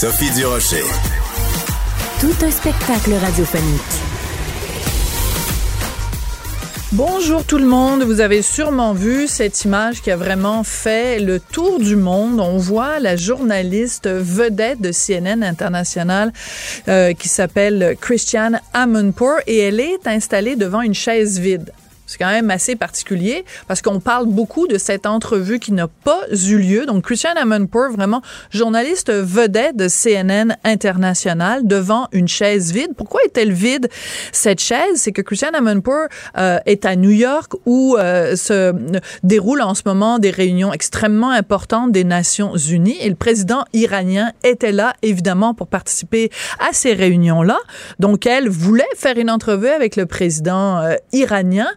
Sophie Durocher. Tout un spectacle radiophonique. Bonjour tout le monde, vous avez sûrement vu cette image qui a vraiment fait le tour du monde. On voit la journaliste vedette de CNN International euh, qui s'appelle Christiane Amanpour et elle est installée devant une chaise vide. C'est quand même assez particulier parce qu'on parle beaucoup de cette entrevue qui n'a pas eu lieu. Donc, Christian Amanpour, vraiment journaliste vedette de CNN International devant une chaise vide. Pourquoi est-elle vide, cette chaise? C'est que Christian Amanpour euh, est à New York où euh, se déroulent en ce moment des réunions extrêmement importantes des Nations Unies et le président iranien était là, évidemment, pour participer à ces réunions-là. Donc, elle voulait faire une entrevue avec le président euh, iranien.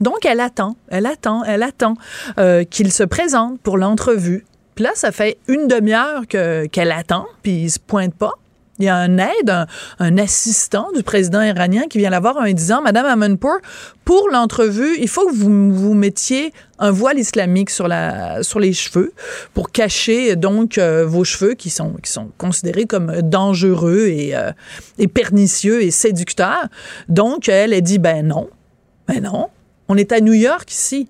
Donc, elle attend, elle attend, elle attend euh, qu'il se présente pour l'entrevue. Puis là, ça fait une demi-heure qu'elle attend, puis il se pointe pas. Il y a un aide, un, un assistant du président iranien qui vient la voir en lui disant, Madame Amanpour, pour l'entrevue, il faut que vous vous mettiez un voile islamique sur la sur les cheveux pour cacher donc euh, vos cheveux qui sont qui sont considérés comme dangereux et, euh, et pernicieux et séducteurs. Donc elle a dit ben non, ben non, on est à New York ici.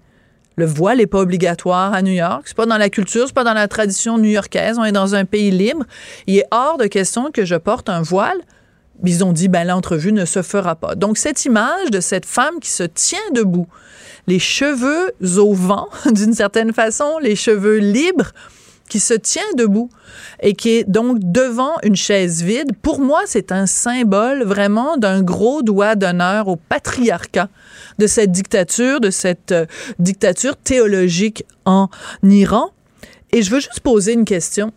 Le voile n'est pas obligatoire à New York. C'est pas dans la culture, c'est pas dans la tradition new-yorkaise. On est dans un pays libre. Il est hors de question que je porte un voile. Ils ont dit, ben, l'entrevue ne se fera pas. Donc, cette image de cette femme qui se tient debout, les cheveux au vent, d'une certaine façon, les cheveux libres, qui se tient debout et qui est donc devant une chaise vide, pour moi, c'est un symbole vraiment d'un gros doigt d'honneur au patriarcat de cette dictature, de cette euh, dictature théologique en Iran. Et je veux juste poser une question.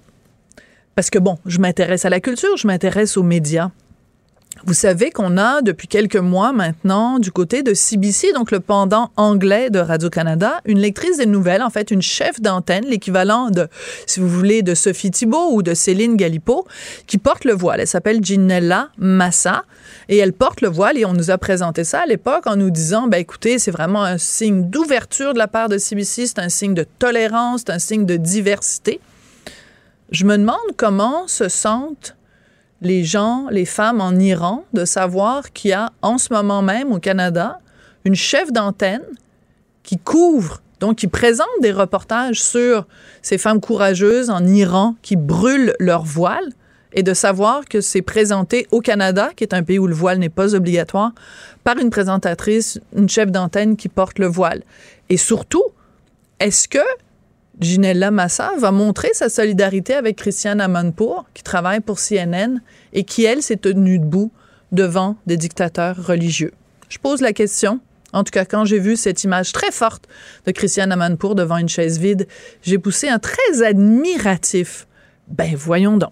Parce que bon, je m'intéresse à la culture, je m'intéresse aux médias. Vous savez qu'on a depuis quelques mois maintenant du côté de CBC, donc le pendant anglais de Radio-Canada, une lectrice des nouvelles, en fait une chef d'antenne, l'équivalent de, si vous voulez, de Sophie Thibault ou de Céline Galipo, qui porte le voile. Elle s'appelle Ginella Massa et elle porte le voile et on nous a présenté ça à l'époque en nous disant, ben écoutez, c'est vraiment un signe d'ouverture de la part de CBC, c'est un signe de tolérance, c'est un signe de diversité. Je me demande comment se sentent les gens, les femmes en Iran, de savoir qu'il y a en ce moment même au Canada une chef d'antenne qui couvre, donc qui présente des reportages sur ces femmes courageuses en Iran qui brûlent leur voile et de savoir que c'est présenté au Canada, qui est un pays où le voile n'est pas obligatoire, par une présentatrice, une chef d'antenne qui porte le voile. Et surtout, est-ce que Ginella Massa va montrer sa solidarité avec Christiane Amanpour, qui travaille pour CNN et qui, elle, s'est tenue debout devant des dictateurs religieux? Je pose la question. En tout cas, quand j'ai vu cette image très forte de Christiane Amanpour devant une chaise vide, j'ai poussé un très admiratif. Ben, voyons donc.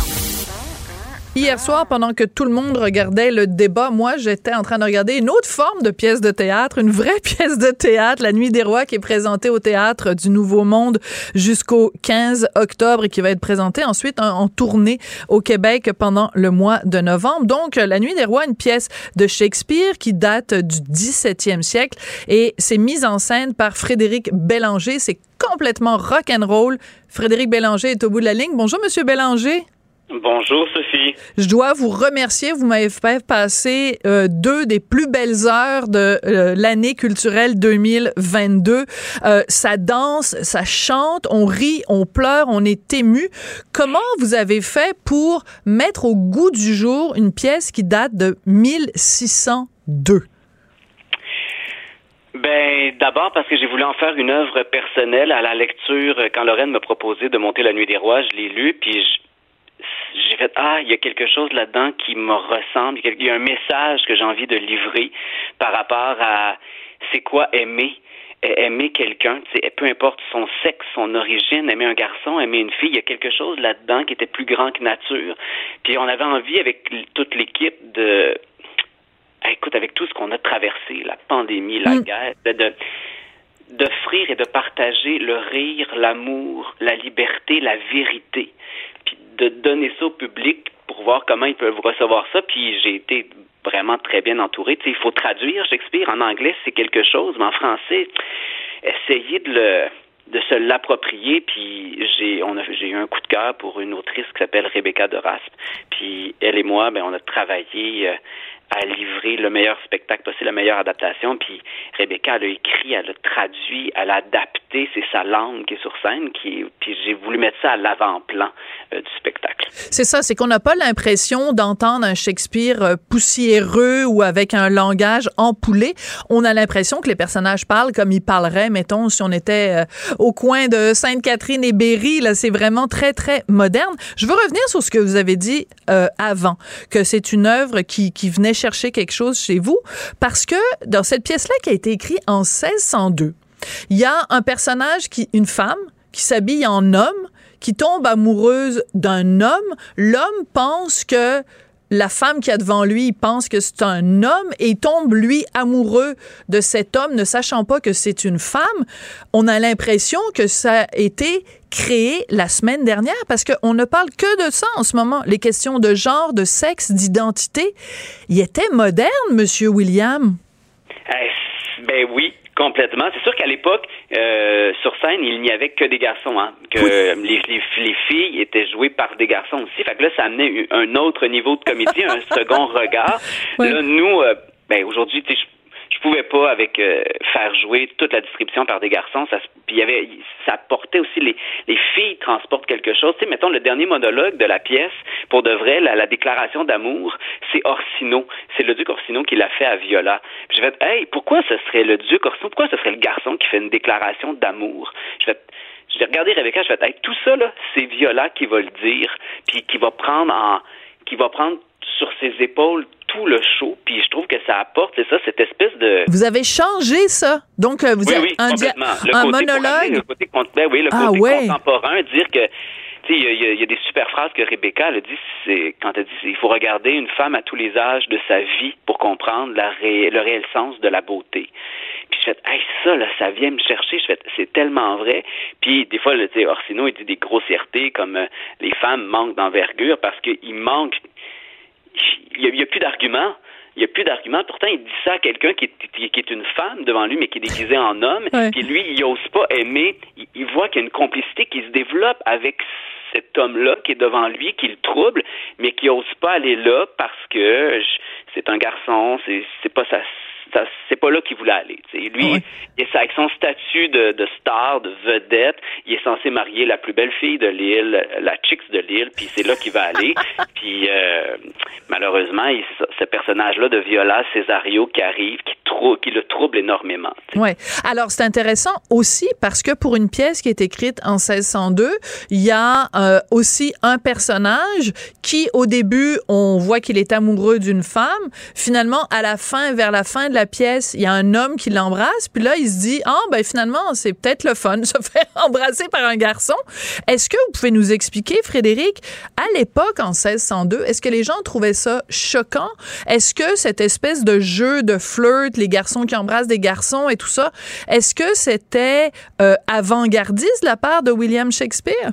Hier soir, pendant que tout le monde regardait le débat, moi, j'étais en train de regarder une autre forme de pièce de théâtre, une vraie pièce de théâtre, La Nuit des Rois, qui est présentée au théâtre du Nouveau Monde jusqu'au 15 octobre et qui va être présentée ensuite en, tournée au Québec pendant le mois de novembre. Donc, La Nuit des Rois, une pièce de Shakespeare qui date du 17e siècle et c'est mise en scène par Frédéric Bélanger. C'est complètement rock'n'roll. Frédéric Bélanger est au bout de la ligne. Bonjour, Monsieur Bélanger. Bonjour Sophie. Je dois vous remercier. Vous m'avez fait passer euh, deux des plus belles heures de euh, l'année culturelle 2022. Euh, ça danse, ça chante, on rit, on pleure, on est ému. Comment vous avez fait pour mettre au goût du jour une pièce qui date de 1602? Ben, d'abord parce que j'ai voulu en faire une œuvre personnelle à la lecture. Quand Lorraine m'a proposé de monter La Nuit des Rois, je l'ai lu, puis je j'ai fait ah, il y a quelque chose là-dedans qui me ressemble, il y a un message que j'ai envie de livrer par rapport à c'est quoi aimer aimer quelqu'un, peu importe son sexe, son origine, aimer un garçon, aimer une fille, il y a quelque chose là-dedans qui était plus grand que nature. Puis on avait envie avec toute l'équipe de écoute, avec tout ce qu'on a traversé, la pandémie, la mm. guerre, de, d'offrir et de partager le rire, l'amour, la liberté, la vérité, de donner ça au public pour voir comment ils peuvent recevoir ça. Puis j'ai été vraiment très bien entouré. Tu sais, il faut traduire Shakespeare en anglais, c'est quelque chose, mais en français, essayer de le de se l'approprier. Puis j'ai on a j'ai eu un coup de cœur pour une autrice qui s'appelle Rebecca de. Puis elle et moi, ben on a travaillé euh, à livrer le meilleur spectacle possible, la meilleure adaptation. Puis Rebecca, elle a écrit, elle a traduit, elle a adapté, c'est sa langue qui est sur scène. Qui, puis j'ai voulu mettre ça à l'avant-plan euh, du spectacle. C'est ça, c'est qu'on n'a pas l'impression d'entendre un Shakespeare euh, poussiéreux ou avec un langage empoulé. On a l'impression que les personnages parlent comme ils parleraient, mettons, si on était euh, au coin de Sainte-Catherine et Berry. Là, c'est vraiment très, très moderne. Je veux revenir sur ce que vous avez dit avant, que c'est une œuvre qui, qui venait chercher quelque chose chez vous parce que dans cette pièce-là qui a été écrite en 1602, il y a un personnage qui, une femme, qui s'habille en homme, qui tombe amoureuse d'un homme. L'homme pense que la femme qui a devant lui pense que c'est un homme et tombe, lui, amoureux de cet homme, ne sachant pas que c'est une femme. On a l'impression que ça a été créé la semaine dernière parce qu'on ne parle que de ça en ce moment. Les questions de genre, de sexe, d'identité. Il était moderne, Monsieur William. Eh, ben oui, Complètement. C'est sûr qu'à l'époque, euh, sur scène, il n'y avait que des garçons, hein, que les, les, filles étaient jouées par des garçons aussi. Fait que là, ça amenait un autre niveau de comédie, un second regard. Là, nous, euh, ben aujourd'hui, je pouvais pas avec euh, faire jouer toute la distribution par des garçons. Ça, puis y avait, ça portait aussi les, les filles transportent quelque chose. Tu sais, mettons le dernier monologue de la pièce, pour de vrai, la, la déclaration d'amour, c'est Orsino. C'est le duc Orsino qui l'a fait à Viola. Puis je vais, hey, pourquoi ce serait le duc Orsino? Pourquoi ce serait le garçon qui fait une déclaration d'amour? Je vais je vais regarder Rebecca, je vais hey, tout ça là, c'est Viola qui va le dire, puis qui va prendre en, qui va prendre sur ses épaules tout le show, puis je trouve que ça apporte, c'est ça, cette espèce de... Vous avez changé ça, donc euh, vous oui, avez oui, un, un monologue... Le côté, ben oui, le ah, côté ouais. contemporain, dire que tu sais, il y, y, a des super phrases que Rebecca a dit, c'est quand elle dit il faut regarder une femme à tous les âges de sa vie pour comprendre la ré, le réel sens de la beauté. Puis je fais, hey, ça, là, ça vient me chercher. Je fais, c'est tellement vrai. Puis des fois, sais, Orsino, il dit des grossièretés comme euh, les femmes manquent d'envergure parce qu'il manque il n'y a, plus d'arguments. Il n'y a plus d'arguments. Pourtant, il dit ça à quelqu'un qui, qui, est une femme devant lui, mais qui est déguisée en homme. Puis lui, il n'ose pas aimer. Il, voit qu'il y a une complicité qui se développe avec cet homme-là qui est devant lui, qui le trouble, mais qui n'ose pas aller là parce que c'est un garçon, c'est pas sa c'est pas là qu'il voulait aller. Lui, il est avec son statut de, de, star, de vedette, il est censé marier la plus belle fille de l'île, la chicks de l'île, puis c'est là qu'il va aller. puis euh, malheureusement, il, ce personnage-là de Viola Cesario qui arrive, qui, trou, qui le trouble énormément. Oui. Alors c'est intéressant aussi parce que pour une pièce qui est écrite en 1602, il y a euh, aussi un personnage qui, au début, on voit qu'il est amoureux d'une femme. Finalement, à la fin, vers la fin de la pièce, il y a un homme qui l'embrasse, puis là, il se dit, ah, ben finalement, c'est peut-être le fun, se faire embrasser par un garçon. Est-ce que vous pouvez nous expliquer, Frédéric, à l'époque, en 1602, est-ce que les gens trouvaient ça choquant? Est-ce que cette espèce de jeu de flirt, les garçons qui embrassent des garçons et tout ça, est-ce que c'était euh, avant-gardiste de la part de William Shakespeare?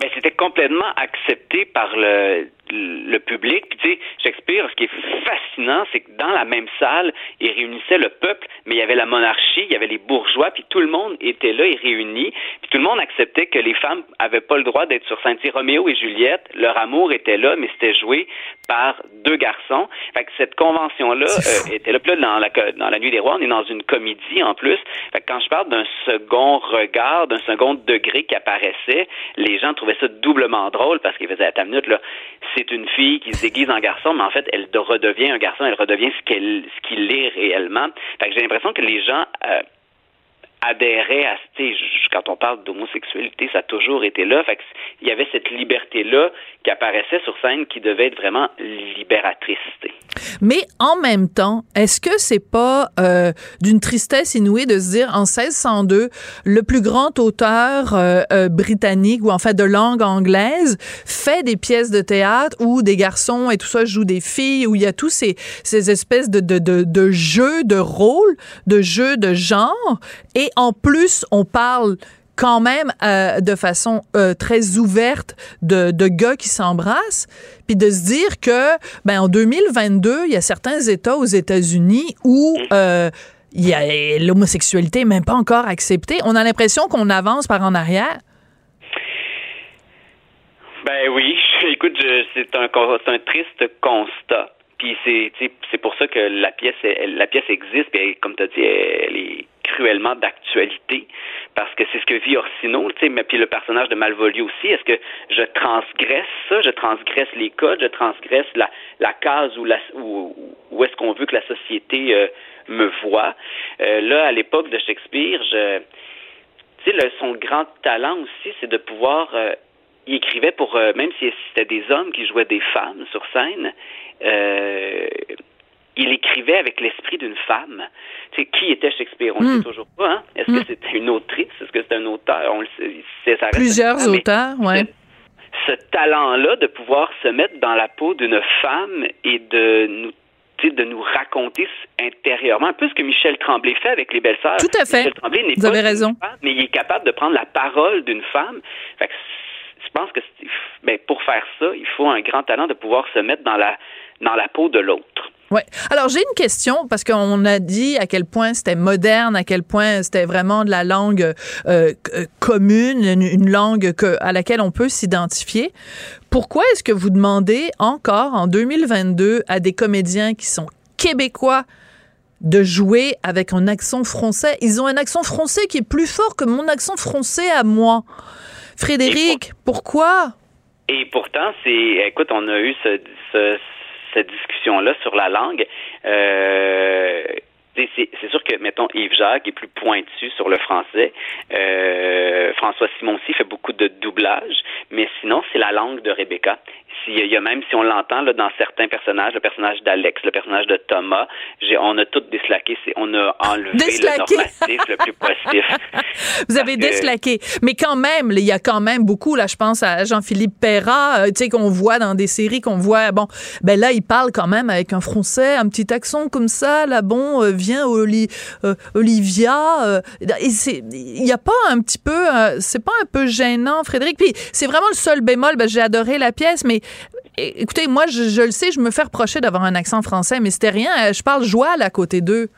Mais c'était complètement accepté par le le public. Puis tu sais, Shakespeare, ce qui est fascinant, c'est que dans la même salle, il réunissait le peuple, mais il y avait la monarchie, il y avait les bourgeois, puis tout le monde était là et réuni. Puis tout le monde acceptait que les femmes avaient pas le droit d'être sur scène. Roméo et Juliette, leur amour était là, mais c'était joué par deux garçons. Fait que cette convention-là euh, était là. Puis là, dans la, dans la Nuit des Rois, on est dans une comédie en plus. Fait que quand je parle d'un second regard, d'un second degré qui apparaissait, les gens trouvaient ça doublement drôle parce qu'ils faisaient à ta minute, là, c'est une fille qui se déguise en garçon, mais en fait, elle redevient un garçon, elle redevient ce qu'elle, ce qu'il est réellement. Fait que j'ai l'impression que les gens euh, adhérait à, quand on parle d'homosexualité, ça a toujours été là. Fait il y avait cette liberté-là qui apparaissait sur scène qui devait être vraiment libératrice. Mais en même temps, est-ce que c'est pas euh, d'une tristesse inouïe de se dire en 1602, le plus grand auteur euh, euh, britannique ou en fait de langue anglaise fait des pièces de théâtre où des garçons et tout ça jouent des filles, où il y a tous ces, ces espèces de, de, de, de jeux de rôle, de jeux de genre, et en plus on parle quand même euh, de façon euh, très ouverte de, gars qui s'embrassent, puis de se dire que ben en 2022, il y a certains États aux États-Unis où euh, l'homosexualité même pas encore acceptée. On a l'impression qu'on avance par en arrière. Ben oui, écoute, c'est un, triste constat. Puis c'est pour ça que la pièce la pièce existe. Puis comme tu as dit, elle est cruellement d'actualité parce que c'est ce que vit Orsino, tu sais, mais puis le personnage de Malvolio aussi. Est-ce que je transgresse ça, je transgresse les codes, je transgresse la, la case où, la, où, où est-ce qu'on veut que la société euh, me voit. Euh, là, à l'époque de Shakespeare, je, tu sais, son grand talent aussi, c'est de pouvoir euh, il écrivait pour, même si c'était des hommes qui jouaient des femmes sur scène, euh, il écrivait avec l'esprit d'une femme. Tu sais, qui était Shakespeare? On ne sait hmm. toujours pas. Hein? Est-ce que hmm. c'était une autrice? Est-ce que c'était un auteur? On le sait, ça Plusieurs auteurs, oui. Ce, talent-là de pouvoir se mettre dans la peau d'une femme et de nous de nous raconter intérieurement, un peu ce que Michel Tremblay fait avec les belles-sœurs. Tout à fait. Michel Tremblay n'est pas raison. Femme, mais il est capable de prendre la parole d'une femme. Fait que je pense que ben, pour faire ça, il faut un grand talent de pouvoir se mettre dans la dans la peau de l'autre. Oui. Alors, j'ai une question parce qu'on a dit à quel point c'était moderne, à quel point c'était vraiment de la langue euh, euh, commune, une, langue que, à laquelle on peut s'identifier. Pourquoi est-ce que vous demandez encore en 2022 à des comédiens qui sont québécois de jouer avec un accent français? Ils ont un accent français qui est plus fort que mon accent français à moi. Frédéric, pourquoi? Et pourtant, c'est, écoute, on a eu ce, ce cette discussion-là sur la langue. Euh, c'est sûr que, mettons, Yves Jacques est plus pointu sur le français. Euh, François Simon aussi fait beaucoup de doublage, mais sinon, c'est la langue de Rebecca. Il y a même, si on l'entend là, dans certains personnages, le personnage d'Alex, le personnage de Thomas, on a tout déslaqué, on a enlevé le normatif le plus positif. Vous avez déslaqué. Mais quand même, il y a quand même beaucoup, là, je pense à Jean-Philippe Perra, euh, tu sais, qu'on voit dans des séries, qu'on voit, bon, ben là, il parle quand même avec un français, un petit accent comme ça, là, bon, euh, viens euh, Olivia. il n'y a pas un petit peu, c'est pas un peu gênant, Frédéric. Puis c'est vraiment le seul bémol, ben, j'ai adoré la pièce, mais écoutez, moi, je, le sais, je me fais reprocher d'avoir un accent français, mais c'était rien. Euh, je parle joie à côté d'eux.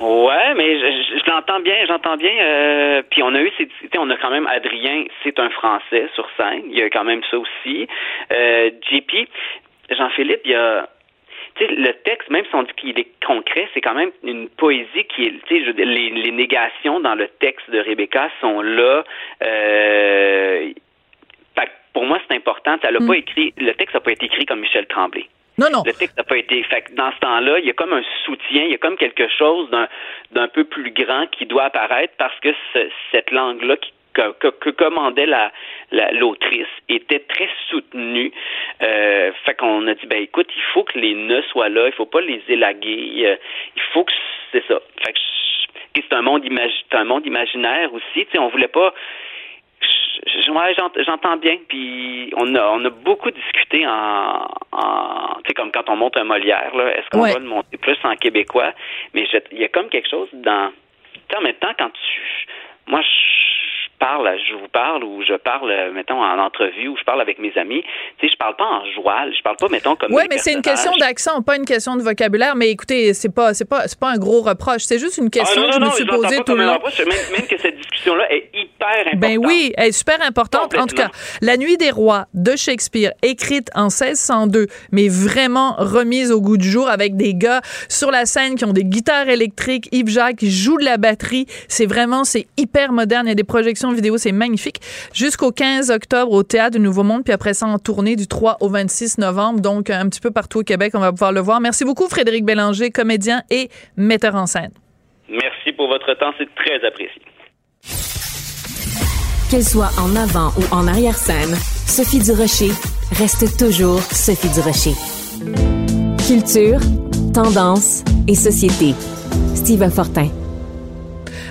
Ouais, mais je, l'entends bien, j'entends bien. Euh, puis on a eu, on a quand même Adrien, c'est un Français sur scène. Il y a quand même ça aussi. Euh, JP, Jean-Philippe, il y a le texte, même si on dit qu'il est concret, c'est quand même une poésie qui est, sais, les, les, négations dans le texte de Rebecca sont là. Pour moi, c'est important. Ça l'a pas hmm. écrit, le texte n'a pas été écrit comme Michel Tremblay. Non, non. Le texte n'a pas été. Fait dans ce temps-là, il y a comme un soutien, il y a comme quelque chose d'un peu plus grand qui doit apparaître parce que cette langue-là que, commandait la, l'autrice était très soutenue. Euh, fait qu'on a dit ben écoute, il faut que les nœuds soient là, il faut pas les élaguer, euh, il faut que c'est ça. Fait que c'est un monde un monde imaginaire aussi. Tu sais, on voulait pas j'entends bien. Puis on a, on a beaucoup discuté en, en tu sais, comme quand on monte un Molière, là. Est-ce qu'on va le monter plus en québécois? Mais il y a comme quelque chose dans. Tu en même temps, quand tu. Moi, je parle, je vous parle ou je parle, mettons, en entrevue ou je parle avec mes amis, tu sais, je parle pas en joual, je parle pas, mettons, comme. Oui, mais c'est une question d'accent, pas une question de vocabulaire. Mais écoutez, c'est pas, c'est pas, c'est pas un gros reproche. C'est juste une question ah, que je me suis posée tout le long. Même, que cette discussion-là est hyper importante. Ben oui, elle est super importante. En tout cas, La Nuit des Rois de Shakespeare, écrite en 1602, mais vraiment remise au goût du jour avec des gars sur la scène qui ont des guitares électriques, Yves Jacques qui joue de la batterie. C'est vraiment, c'est hyper moderne. Il y a des projections vidéo, c'est magnifique. Jusqu'au 15 octobre au Théâtre du Nouveau Monde, puis après ça en tournée du 3 au 26 novembre. Donc, un petit peu partout au Québec, on va pouvoir le voir. Merci beaucoup, Frédéric Bélanger, comédien et metteur en scène. Merci pour votre temps, c'est très apprécié. Qu'elle soit en avant ou en arrière-scène, Sophie Durocher reste toujours Sophie Durocher. Culture, tendance et société. Steve Fortin.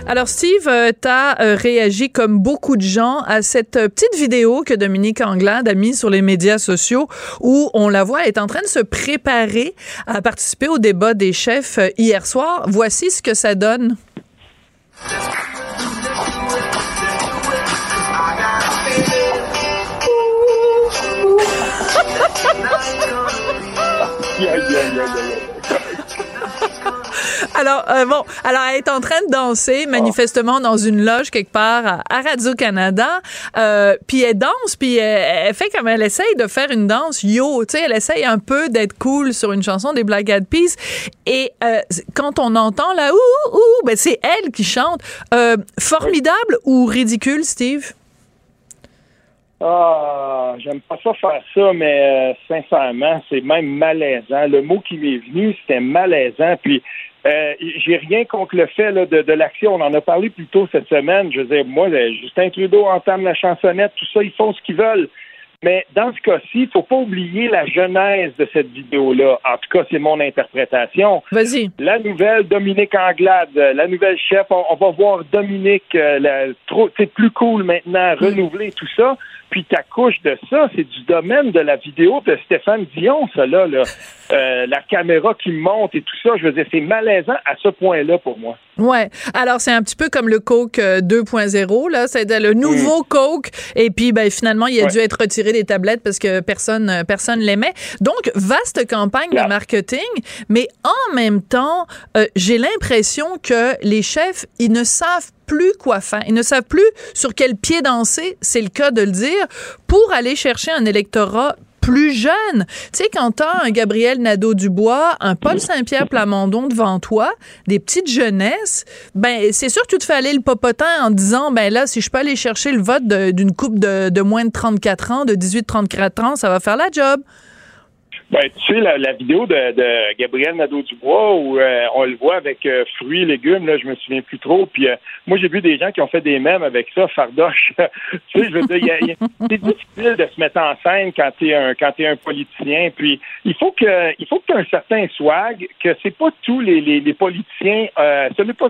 Alors, Steve, euh, tu euh, réagi comme beaucoup de gens à cette euh, petite vidéo que Dominique Anglade a mise sur les médias sociaux où on la voit, est en train de se préparer à participer au débat des chefs hier soir. Voici ce que ça donne. Alors, euh, bon, alors elle est en train de danser manifestement dans une loge quelque part à Radio-Canada. Euh, puis elle danse, puis elle, fait comme elle essaye de faire une danse yo, tu sais, elle essaye un peu d'être cool sur une chanson des Black Eyed Peas. Et euh, quand on entend là, ouh, ouh, ben c'est elle qui chante. Euh, formidable ou ridicule, Steve? Ah, j'aime pas ça faire ça, mais euh, sincèrement, c'est même malaisant. Le mot qui m'est venu, c'était malaisant. Puis euh, j'ai rien contre le fait là, de, de l'action. On en a parlé plus tôt cette semaine. Je veux dire, moi, euh, Justin Trudeau entame la chansonnette, tout ça, ils font ce qu'ils veulent. Mais dans ce cas-ci, il faut pas oublier la genèse de cette vidéo-là. En tout cas, c'est mon interprétation. Vas-y. La nouvelle Dominique Anglade, la nouvelle chef, on, va voir Dominique, euh, c'est plus cool maintenant, renouveler tout ça. Puis ta couche de ça, c'est du domaine de la vidéo de Stéphane Dion, ça là, euh, la caméra qui monte et tout ça. Je veux dire, c'est malaisant à ce point-là pour moi. Ouais. Alors c'est un petit peu comme le Coke 2.0 euh, là, c'est le nouveau mm. Coke. Et puis ben finalement, il a dû être retiré des tablettes parce que personne euh, personne l'aimait. Donc vaste campagne de marketing, mais en même temps, j'ai l'impression que les chefs ils ne savent plus quoi faire. Ils ne savent plus sur quel pied danser, c'est le cas de le dire, pour aller chercher un électorat plus jeune. Tu sais, quand t'as un Gabriel Nadeau-Dubois, un Paul Saint-Pierre Plamondon devant toi, des petites jeunesses, ben, c'est sûr que tu te fais aller le popotin en disant, ben là, si je peux aller chercher le vote d'une coupe de, de, moins de 34 ans, de 18-34 ans, ça va faire la job. Ben, tu sais, la, vidéo de, de Gabriel Nadeau-Dubois où euh, on le voit avec euh, fruits, légumes, là, je me souviens plus trop. Puis euh, moi, j'ai vu des gens qui ont fait des mèmes avec ça, fardoche. tu sais, je veux dire, c'est difficile de se mettre en scène quand t'es un quand es un politicien. Puis il faut que il faut que tu aies un certain swag, que c'est pas tous les, les, les politiciens, ce n'est pas,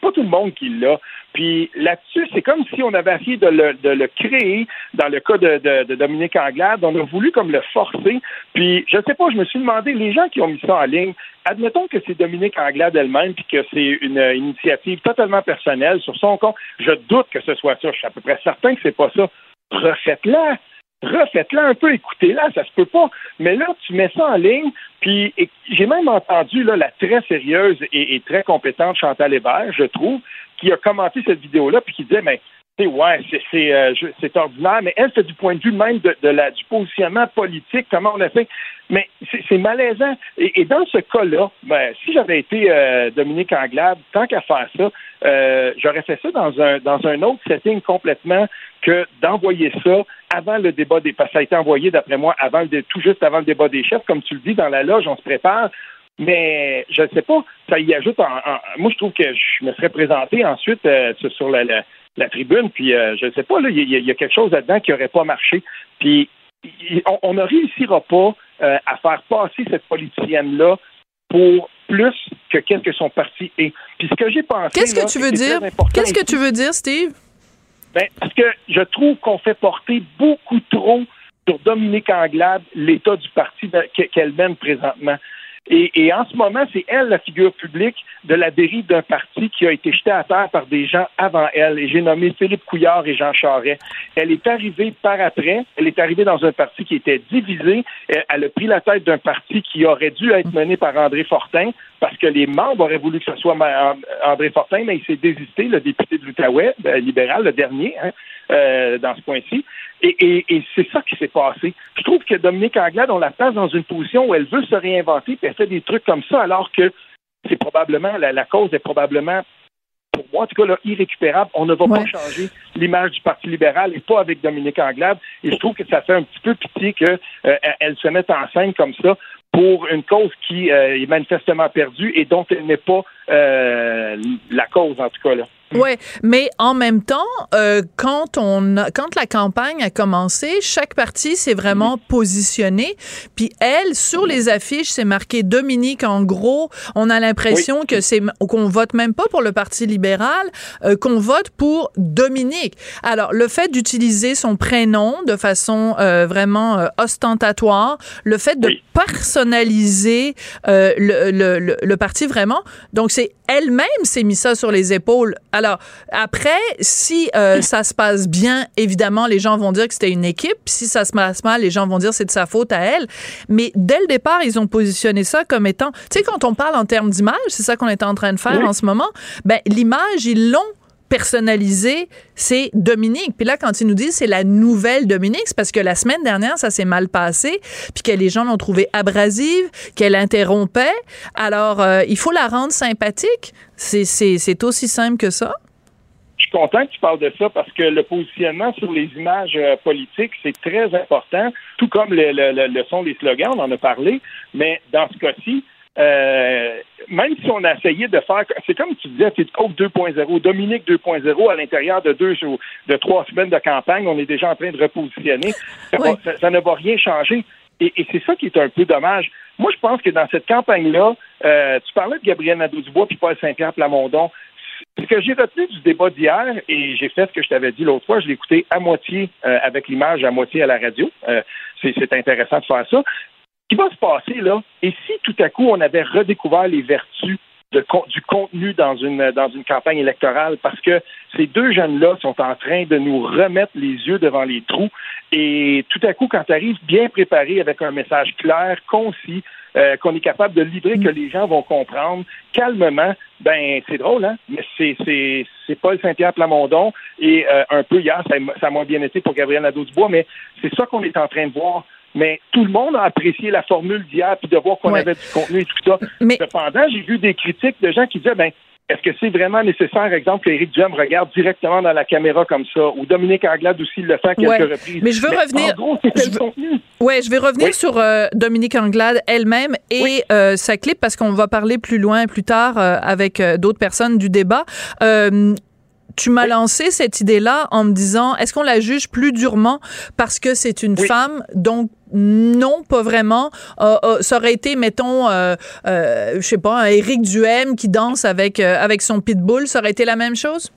pas tout le monde qui l'a. Puis là-dessus, c'est comme si on avait essayé de le, de le créer dans le cas de, de, de, Dominique Anglade. On a voulu comme le forcer. Puis je sais pas, je me suis demandé, les gens qui ont mis ça en ligne, admettons que c'est Dominique Anglade elle-même, puis que c'est une initiative totalement personnelle sur son compte. Je doute que ce soit ça. Je suis à peu près certain que c'est pas ça. Refaites-la refaites-la un peu, écoutez-la, ça se peut pas. Mais là, tu mets ça en ligne, puis j'ai même entendu la très sérieuse et, et, très compétente Chantal Hébert, je trouve, qui a commenté cette vidéo-là, puis qui disait, mais ouais, c'est euh, ordinaire, mais elle, c'est du point de vue même de, la, du positionnement politique, comment on a fait. Mais c'est malaisant. Et, dans ce cas-là, ben, si j'avais été euh, Dominique Anglade, tant qu'à faire ça, euh, j'aurais fait ça dans un dans un autre setting complètement que d'envoyer ça avant le débat des ça a été envoyé d'après moi avant le, tout juste avant le débat des chefs, comme tu le dis dans la loge, on se prépare. Mais je ne sais pas, ça y ajoute. En, moi, je trouve que je me serais présenté ensuite euh, sur la, tribune, puis euh, je ne sais pas, là, il y, a quelque chose là-dedans qui n'aurait pas marché. Puis on, ne réussira pas euh, à faire passer cette politicienne-là pour plus que qu'est-ce que son parti est. Puis ce que j'ai pensé. Qu'est-ce que tu veux dire? Qu'est-ce que tu veux dire, Steve? Ben, parce que je trouve qu'on fait porter beaucoup trop sur Dominique Anglade l'état du parti qu'elle mène présentement. Et, en ce moment, c'est elle la figure publique de la dérive d'un parti qui a été jeté à terre par des gens avant elle. Et j'ai nommé Philippe Couillard et Jean Charest. Elle est arrivée par après. Elle est arrivée dans un parti qui était divisé. Elle a pris la tête d'un parti qui aurait dû être mené par André Fortin parce que les membres auraient voulu que ce soit André Fortin, mais il s'est désisté, le député de l'Outaouais, ben, libéral, le dernier, hein, euh, dans ce point-ci. Et, c'est ça qui s'est passé. Je trouve que Dominique Anglade, on la place dans une position où elle veut se réinventer, fait des trucs comme ça, alors que c'est probablement, la, cause est probablement, pour moi en tout cas, irrécupérable. On ne va pas changer l'image du Parti libéral et pas avec Dominique Anglade. Et je trouve que ça fait un petit peu pitié qu'elle euh, se mette en scène comme ça pour une cause qui est manifestement perdue et dont elle n'est pas la cause, en tout cas. là. Ouais, mais en même temps, euh, quand on a, quand la campagne a commencé, chaque parti s'est vraiment positionné. Puis elle, sur les affiches, c'est marqué Dominique. En gros, on a l'impression que c'est qu'on vote même pas pour le Parti libéral, euh, qu'on vote pour Dominique. Alors, le fait d'utiliser son prénom de façon euh, vraiment euh, ostentatoire, le fait de personnaliser euh, le, le, le, parti vraiment, donc c'est elle-même s'est mis ça sur les épaules. Alors, après, si euh, ça se passe bien, évidemment, les gens vont dire que c'était une équipe. Si ça se passe mal, les gens vont dire que c'est de sa faute à elle. Mais dès le départ, ils ont positionné ça comme étant... Tu sais, quand on parle en termes d'image, c'est ça qu'on est en train de faire en ce moment, ben l'image, ils l'ont personnalisé, c'est Dominique. Puis là, quand ils nous disent c'est la nouvelle Dominique, c'est parce que la semaine dernière, ça s'est mal passé, puis que les gens l'ont trouvée abrasive, qu'elle interrompait. Alors, euh, il faut la rendre sympathique. C'est aussi simple que ça. Je suis content que tu parles de ça parce que le positionnement sur les images euh, politiques, c'est très important, tout comme le, le, le, sont les slogans, on en a parlé, mais dans ce cas-ci, euh, même si on a essayé de faire, c'est comme tu disais, c'est Coke 2.0, Dominique 2.0 à l'intérieur de deux jours, de trois semaines de campagne, on est déjà en train de repositionner. Ça, ne va rien changer. Et, c'est ça qui est un peu dommage. Moi, je pense que dans cette campagne-là, euh, tu parlais de Gabriel Nadeau-Dubois puis Paul Saint-Pierre Plamondon. Ce que j'ai retenu du débat d'hier, et j'ai fait ce que je t'avais dit l'autre fois, je l'ai écouté à moitié euh, avec l'image, à moitié à la radio. c'est intéressant de faire ça qui va se passer là? Et si tout à coup on avait redécouvert les vertus du contenu dans une, dans une campagne électorale parce que ces deux jeunes-là sont en train de nous remettre les yeux devant les trous et tout à coup, quand tu arrives bien préparé avec un message clair, concis, euh, qu'on est capable de livrer, que les gens vont comprendre calmement, ben c'est drôle, hein? Mais c'est, c'est, c'est Paul Saint-Pierre Plamondon et euh, un peu hier, ça, ça a moins bien été pour Gabriel Nadeau-Dubois, mais c'est ça qu'on est en train de voir mais tout le monde a apprécié la formule d'hier puis de voir qu'on avait du contenu et tout ça. Cependant, j'ai vu des critiques de gens qui disaient ben est-ce que c'est vraiment nécessaire, exemple, qu'Éric Duhem regarde directement dans la caméra comme ça, ou Dominique Anglade aussi le fait à quelques reprises. Mais je veux revenir. Ouais, je vais revenir sur euh, Dominique Anglade elle-même et euh, sa clip parce qu'on va parler plus loin plus tard euh, avec d'autres personnes du débat. Tu m'as lancé cette idée-là en me disant, est-ce qu'on la juge plus durement parce que c'est une femme, donc non, pas vraiment. Euh, euh, ça aurait été, mettons, euh, euh, je sais pas, un Éric Duhem qui danse avec, avec son pitbull, ça aurait été la même chose?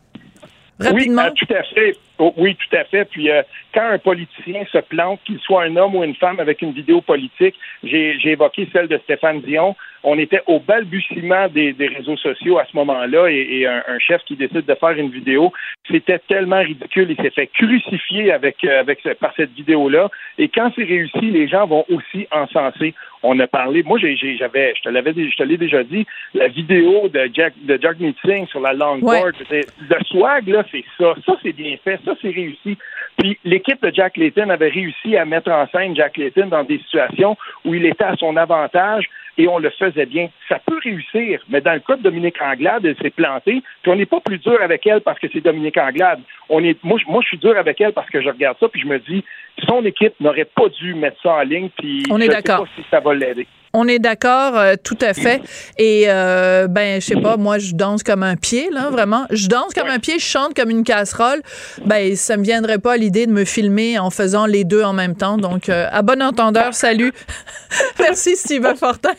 Rapidement. Oui, tout à fait. Oh, oui, tout à fait. Puis quand un politicien se plante, qu'il soit un homme ou une femme avec une vidéo politique, j'ai évoqué celle de Stéphane Dion, on était au balbutiement des, réseaux sociaux à ce moment-là et, un, chef qui décide de faire une vidéo, c'était tellement ridicule. Il s'est fait crucifier avec, euh, avec par cette vidéo-là. Et quand c'est réussi, les gens vont aussi encenser. On a parlé, moi j'avais, je te l'avais, je te l'ai déjà dit, la vidéo de Jack de Jack Singh sur la longboard, le swag là, c'est ça, ça c'est bien fait, ça c'est réussi. Puis l'équipe de Jack Layton avait réussi à mettre en scène Jack Layton dans des situations où il était à son avantage et on le faisait bien. Ça peut réussir, mais dans le cas de Dominique Anglade, elle s'est plantée, puis on n'est pas plus dur avec elle parce que c'est Dominique Anglade. On est, moi, moi, je suis dur avec elle parce que je regarde ça, puis je me dis, son équipe n'aurait pas dû mettre ça en ligne, puis on est d'accord. si ça va l'aider. On est d'accord, euh, tout à fait. Et euh, ben, je sais pas, moi, je danse comme un pied, là, vraiment. Je danse comme un pied, je chante comme une casserole. Ben, ça me viendrait pas l'idée de me filmer en faisant les deux en même temps. Donc, euh, à bon entendeur, salut. Merci, Steve Fortin.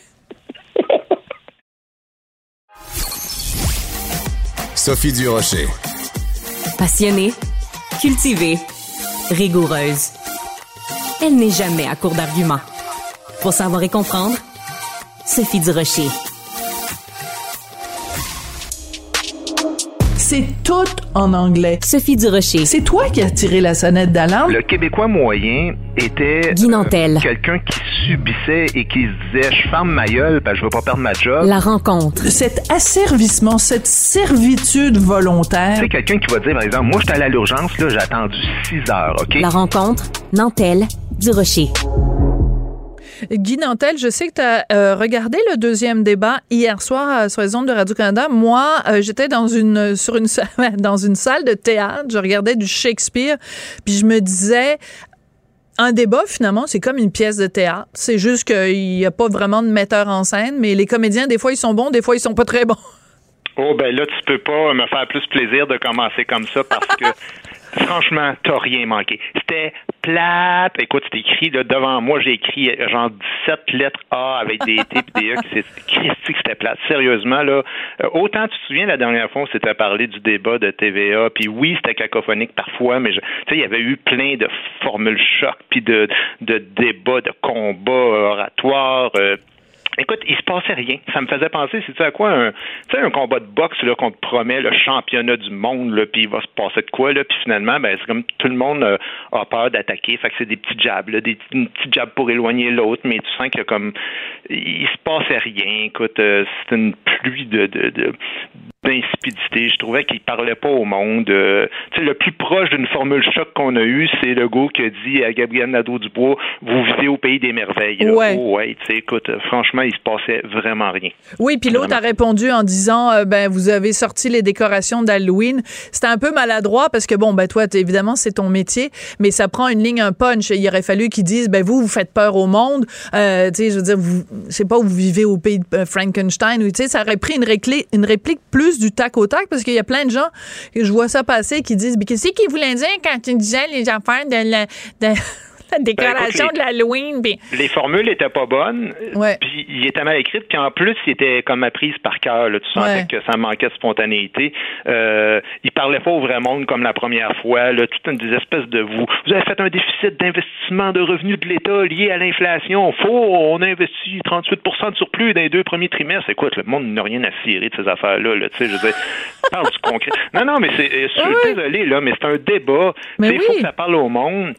Sophie Durocher. Passionnée, cultivée, rigoureuse. Elle n'est jamais à court d'arguments. Pour savoir et comprendre, Sophie Durocher. C'est tout en anglais. Sophie Durocher. C'est toi qui as tiré la sonnette d'alarme? Le Québécois moyen était euh, quelqu'un qui subissait et qui se disait je ferme ma gueule que je veux pas perdre ma job. La rencontre. Cet asservissement, cette servitude volontaire. C'est quelqu'un qui va dire par exemple moi je suis allé à l'urgence là, j'ai attendu 6 heures, OK? La rencontre, Nantel, Durocher. Guy Nantel, je sais que tu as euh, regardé le deuxième débat hier soir sur les ondes de Radio-Canada. Moi, euh, j'étais dans une, sur une, dans une salle de théâtre, je regardais du Shakespeare, puis je me disais, un débat, finalement, c'est comme une pièce de théâtre. C'est juste qu'il n'y a pas vraiment de metteur en scène, mais les comédiens, des fois, ils sont bons, des fois, ils sont pas très bons. Oh, ben là, tu peux pas me faire plus plaisir de commencer comme ça parce que franchement, t'as rien manqué. C'était plate. Écoute, c'était écrit là, devant moi, j'ai écrit euh, genre 17 lettres A avec des T et des E. Christy, c'était plate. Sérieusement, là, euh, autant tu te souviens la dernière fois, on s'était parlé du débat de TVA, puis oui, c'était cacophonique parfois, mais tu sais, il y avait eu plein de formules choc, puis de, de débats, de combats oratoires. Euh, Écoute, il se passait rien. Ça me faisait penser, c'est à quoi un, un combat de boxe là qu'on te promet le championnat du monde là, puis il va se passer de quoi là, puis finalement, ben c'est comme tout le monde euh, a peur d'attaquer. Fait que c'est des petits jabs, là, des petits jabs pour éloigner l'autre, mais tu sens que comme il se passait rien. Écoute, euh, c'est une pluie de, de, de d'insipidité. Je trouvais qu'il parlait pas au monde. Euh, sais, le plus proche d'une formule choc qu'on a eue, c'est le gars qui a dit à Gabriel Nadeau-Dubois, vous vivez au pays des merveilles. Ouais. Oh, ouais, écoute, franchement, il se passait vraiment rien. Oui, puis l'autre a répondu en disant, euh, ben, vous avez sorti les décorations d'Halloween. C'était un peu maladroit parce que, bon, ben, toi, évidemment, c'est ton métier, mais ça prend une ligne, un punch. Il aurait fallu qu'ils disent, ben, vous, vous faites peur au monde. Euh, tu sais, je veux dire, vous, je sais pas, vous vivez au pays de Frankenstein. Ou, tu sais, ça aurait pris une réplique, une réplique plus du tac au tac parce qu'il y a plein de gens, je vois ça passer, qui disent Mais qu'est-ce qu'ils voulaient dire quand tu disais les affaires de la. De décoration ben, de l'Halloween. Les formules étaient pas bonnes. Puis il était mal écrit. Puis en plus, il était comme apprise par cœur. Tu sentais que ça manquait de spontanéité. Euh, il parlait pas au vrai monde comme la première fois. Là, toute une des espèces de vous. Vous avez fait un déficit d'investissement de revenus de l'État lié à l'inflation. Faux, on a investi 38% de surplus dans les deux premiers trimestres. Écoute, le monde n'a rien à cirer de ces affaires-là. Là, tu sais, je veux dire, parle du concret. Non, non, mais c'est. Je suis désolé, là, mais c'est un débat. Il faut que ça parle au monde.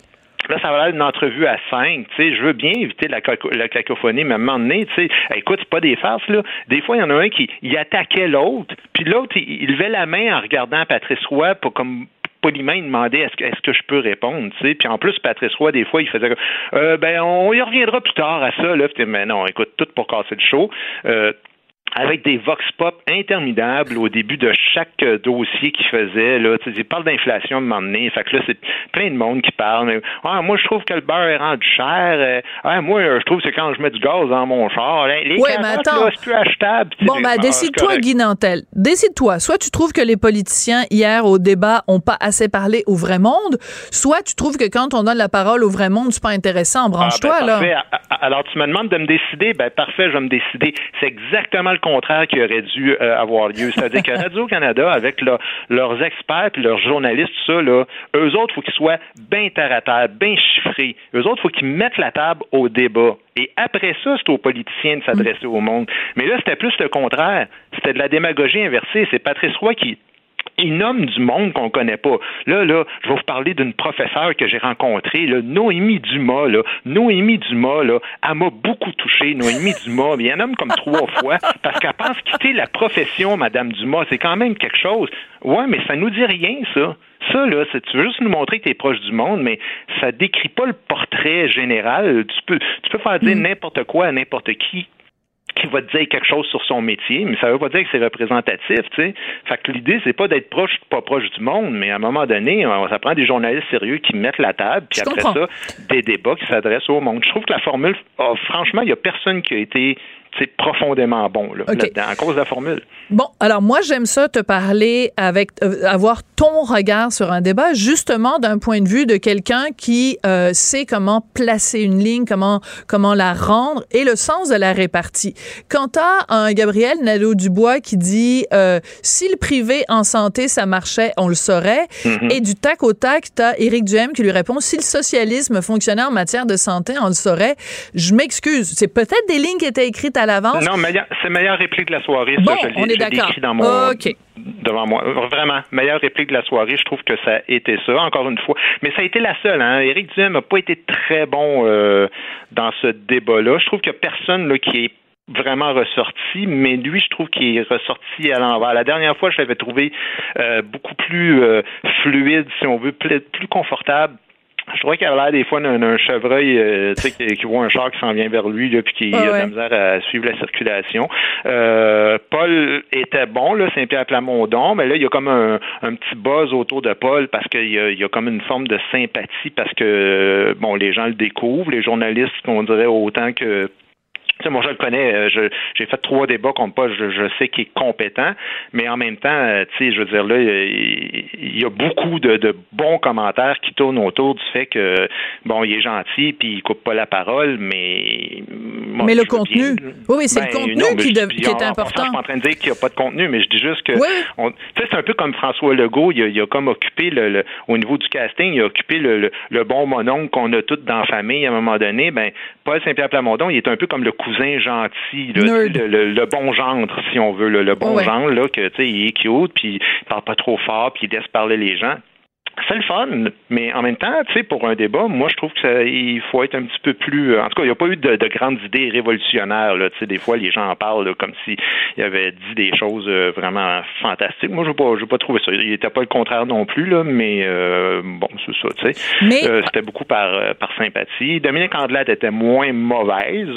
Là, ça va être une entrevue à cinq. Tu sais, je veux bien éviter la, cacophonie, mais à un moment donné, tu sais, écoute, c'est pas des farces, là. Des fois, il y en a un qui attaquait l'autre, puis l'autre, il, levait la main en regardant Patrice Roy pour comme poliment, il demandait est-ce que, est-ce que je peux répondre, tu sais. Puis en plus, Patrice Roy, des fois, il faisait euh, ben, on y reviendra plus tard à ça, là. Mais non, écoute, tout pour casser le show. Euh, avec des vox pop interminables au début de chaque euh, dossier qu'il faisait. Là, il parle d'inflation moment donné. Fait que là, c'est plein de monde qui parle. Mais, ah, moi, je trouve que le beurre est rendu cher. Euh, ah, moi, je trouve que c'est quand je mets du gaz dans mon char. Les ouais, mais attends. c'est plus achetable. Bon, ben, décide-toi, Guy Nantel. Décide-toi. Soit tu trouves que les politiciens, hier, au débat, ont pas assez parlé au vrai monde, soit tu trouves que quand on donne la parole au vrai monde, c'est pas intéressant. Branche-toi, ah, ben, là. Alors, tu me demandes de me décider? Ben, parfait, je vais me décider. C'est exactement le contraire qui aurait dû euh, avoir lieu. C'est-à-dire que Radio-Canada, avec leurs experts et leurs journalistes, ça, là, eux autres, il faut qu'ils soient bien terre à terre, bien chiffrés. Eux autres, il faut qu'ils mettent la table au débat. Et après ça, c'est aux politiciens de s'adresser au monde. Mais là, c'était plus le contraire. C'était de la démagogie inversée. C'est Patrice Roy qui il nomme du monde qu'on connaît pas. Là, là, je vais vous parler d'une professeure que j'ai rencontrée, là, Noémie Dumas. Là. Noémie Dumas, là, elle m'a beaucoup touché, Noémie Dumas. Il y en nomme comme trois fois parce qu'elle pense quitter la profession, Madame Dumas. C'est quand même quelque chose. Ouais, mais ça nous dit rien, ça. Ça, là, tu veux juste nous montrer que tu es proche du monde, mais ça décrit pas le portrait général. Tu peux, tu peux faire dire mm. n'importe quoi à n'importe qui qui va te dire quelque chose sur son métier, mais ça veut pas dire que c'est représentatif, tu sais. Fait que l'idée, c'est pas d'être proche, pas proche du monde, mais à un moment donné, ça prend des journalistes sérieux qui mettent la table, puis après ça, des débats qui s'adressent au monde. Je trouve que la formule, oh, franchement, il y a personne qui a été c'est profondément bon là, à cause de la formule. Bon, alors moi j'aime ça te parler avec euh, avoir ton regard sur un débat justement d'un point de vue de quelqu'un qui euh, sait comment placer une ligne, comment comment la rendre et le sens de la répartie. Quant à un Gabriel Nadeau-Dubois qui dit euh, si le privé en santé ça marchait, on le saurait mm-hmm. et du tac au tac, tu as Éric Duhem qui lui répond si le socialisme fonctionnait en matière de santé, on le saurait. Je m'excuse, c'est peut-être des lignes qui étaient écrites à l'avance? Non, c'est meilleure réplique de la soirée. Bon, ça, je on est d'accord. dans mon devant moi. Vraiment, meilleure réplique de la soirée. Je trouve que ça a été ça, encore une fois. Mais ça a été la seule. Hein. Éric Duhem n'a pas été très bon euh, dans ce débat-là. Je trouve qu'il n'y a personne là, qui est vraiment ressorti, mais lui, je trouve qu'il est ressorti à l'envers. La dernière fois, je l'avais trouvé euh, beaucoup plus euh, fluide, si on veut, plus confortable je trouvais qu'il avait l'air des fois d'un chevreuil euh, qui, qui, voit un char qui s'en vient vers lui là, puis qui a de la misère à suivre la circulation. Euh, Paul était bon, là, Saint-Pierre Plamondon, mais là, il y a comme un, un petit buzz autour de Paul parce qu'il y, y, a comme une forme de sympathie parce que bon, les gens le découvrent, les journalistes, qu'on dirait autant que moi, je le connais. Euh, j'ai fait trois débats contre Paul. Je, je sais qu'il est compétent, mais en même temps, euh, tu sais, je veux dire là, il y a beaucoup de, de, bons commentaires qui tournent autour du fait que bon, il est gentil puis il coupe pas la parole, mais mais le contenu, oui, oui c'est le ben, contenu qui, qui, est important. Je suis pas en train de dire qu'il n'y a pas de contenu, mais je dis juste que c'est un peu comme François Legault. Il a, il a comme occupé le, au niveau du casting, il a occupé le, le, bon mononcle qu'on a tous dans la famille à un moment donné. Ben Paul Saint-Pierre Plamondon, il est un peu comme le cousin gentil, le, bon gendre, si on veut, le, bon gendre, là, que, tu sais, il est cute, puis il parle pas trop fort, puis il laisse parler les gens c'est le fun, mais en même temps, tu sais, pour un débat, moi, je trouve qu'il faut être un petit peu plus. En tout cas, il n'y a pas eu de, grandes idées révolutionnaires. Là. Tu sais, des fois, les gens en parlent comme s'il avait dit des choses euh, vraiment fantastiques. Moi, je n'ai pas, pas trouvé ça. Il n'était pas le contraire non plus, là, mais euh, bon, c'est ça, tu sais. Euh, c'était beaucoup par, par sympathie. Dominique Andelade était moins mauvaise,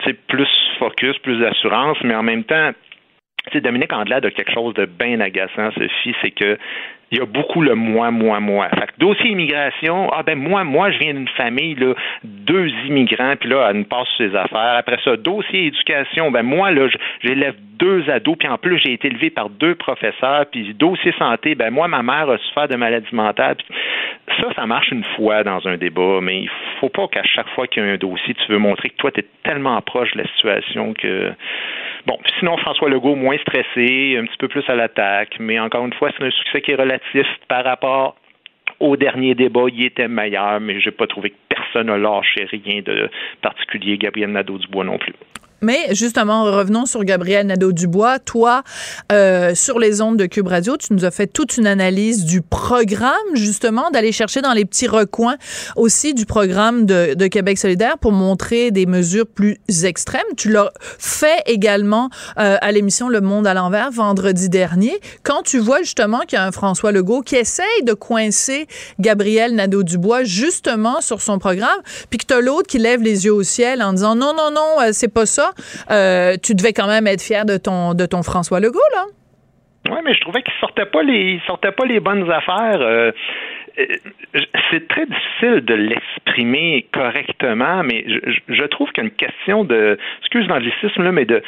tu sais, plus focus, plus d'assurance, mais en même temps, tu sais, Dominique Andelade a quelque chose de bien agaçant, Sophie, c'est que il y a beaucoup le moi, moi, moi. Fait que dossier immigration, ah ben moi, moi, je viens d'une famille, deux immigrants, puis là, elle nous passe ses affaires. Après ça, dossier éducation, ben moi, là, j'élève deux ados, puis en plus, j'ai été élevé par deux professeurs, puis dossier santé, ben moi, ma mère a souffert de maladie mentale. Ça, ça marche une fois dans un débat, mais il faut pas qu'à chaque fois qu'il y a un dossier, tu veux montrer que toi, tu es tellement proche de la situation que Bon, sinon, François Legault, moins stressé, un petit peu plus à l'attaque, mais encore une fois, c'est un succès qui est relatif par rapport au dernier débat, il était meilleur, mais je n'ai pas trouvé que personne n'a lâché rien de particulier, Gabriel Nadeau-Dubois non plus. Mais justement, revenons sur Gabriel Nadeau-Dubois. Toi, euh, sur les ondes de Cube Radio, tu nous as fait toute une analyse du programme, justement, d'aller chercher dans les petits recoins aussi du programme de, Québec solidaire pour montrer des mesures plus extrêmes. Tu l'as fait également euh, à l'émission Le Monde à l'envers vendredi dernier. Quand tu vois justement qu'il y a un François Legault qui essaye de coincer Gabriel Nadeau-Dubois justement sur son programme, puis que tu as l'autre qui lève les yeux au ciel en disant non, non, non, euh, c'est pas ça. Euh, tu devais quand même être fier de ton, de ton François Legault, là. Oui, mais je trouvais qu'il sortait pas les sortait pas les bonnes affaires. Euh, c'est très difficile de l'exprimer correctement, mais je, trouve qu'il y a une question de, excuse l'anglicisme là, mais de,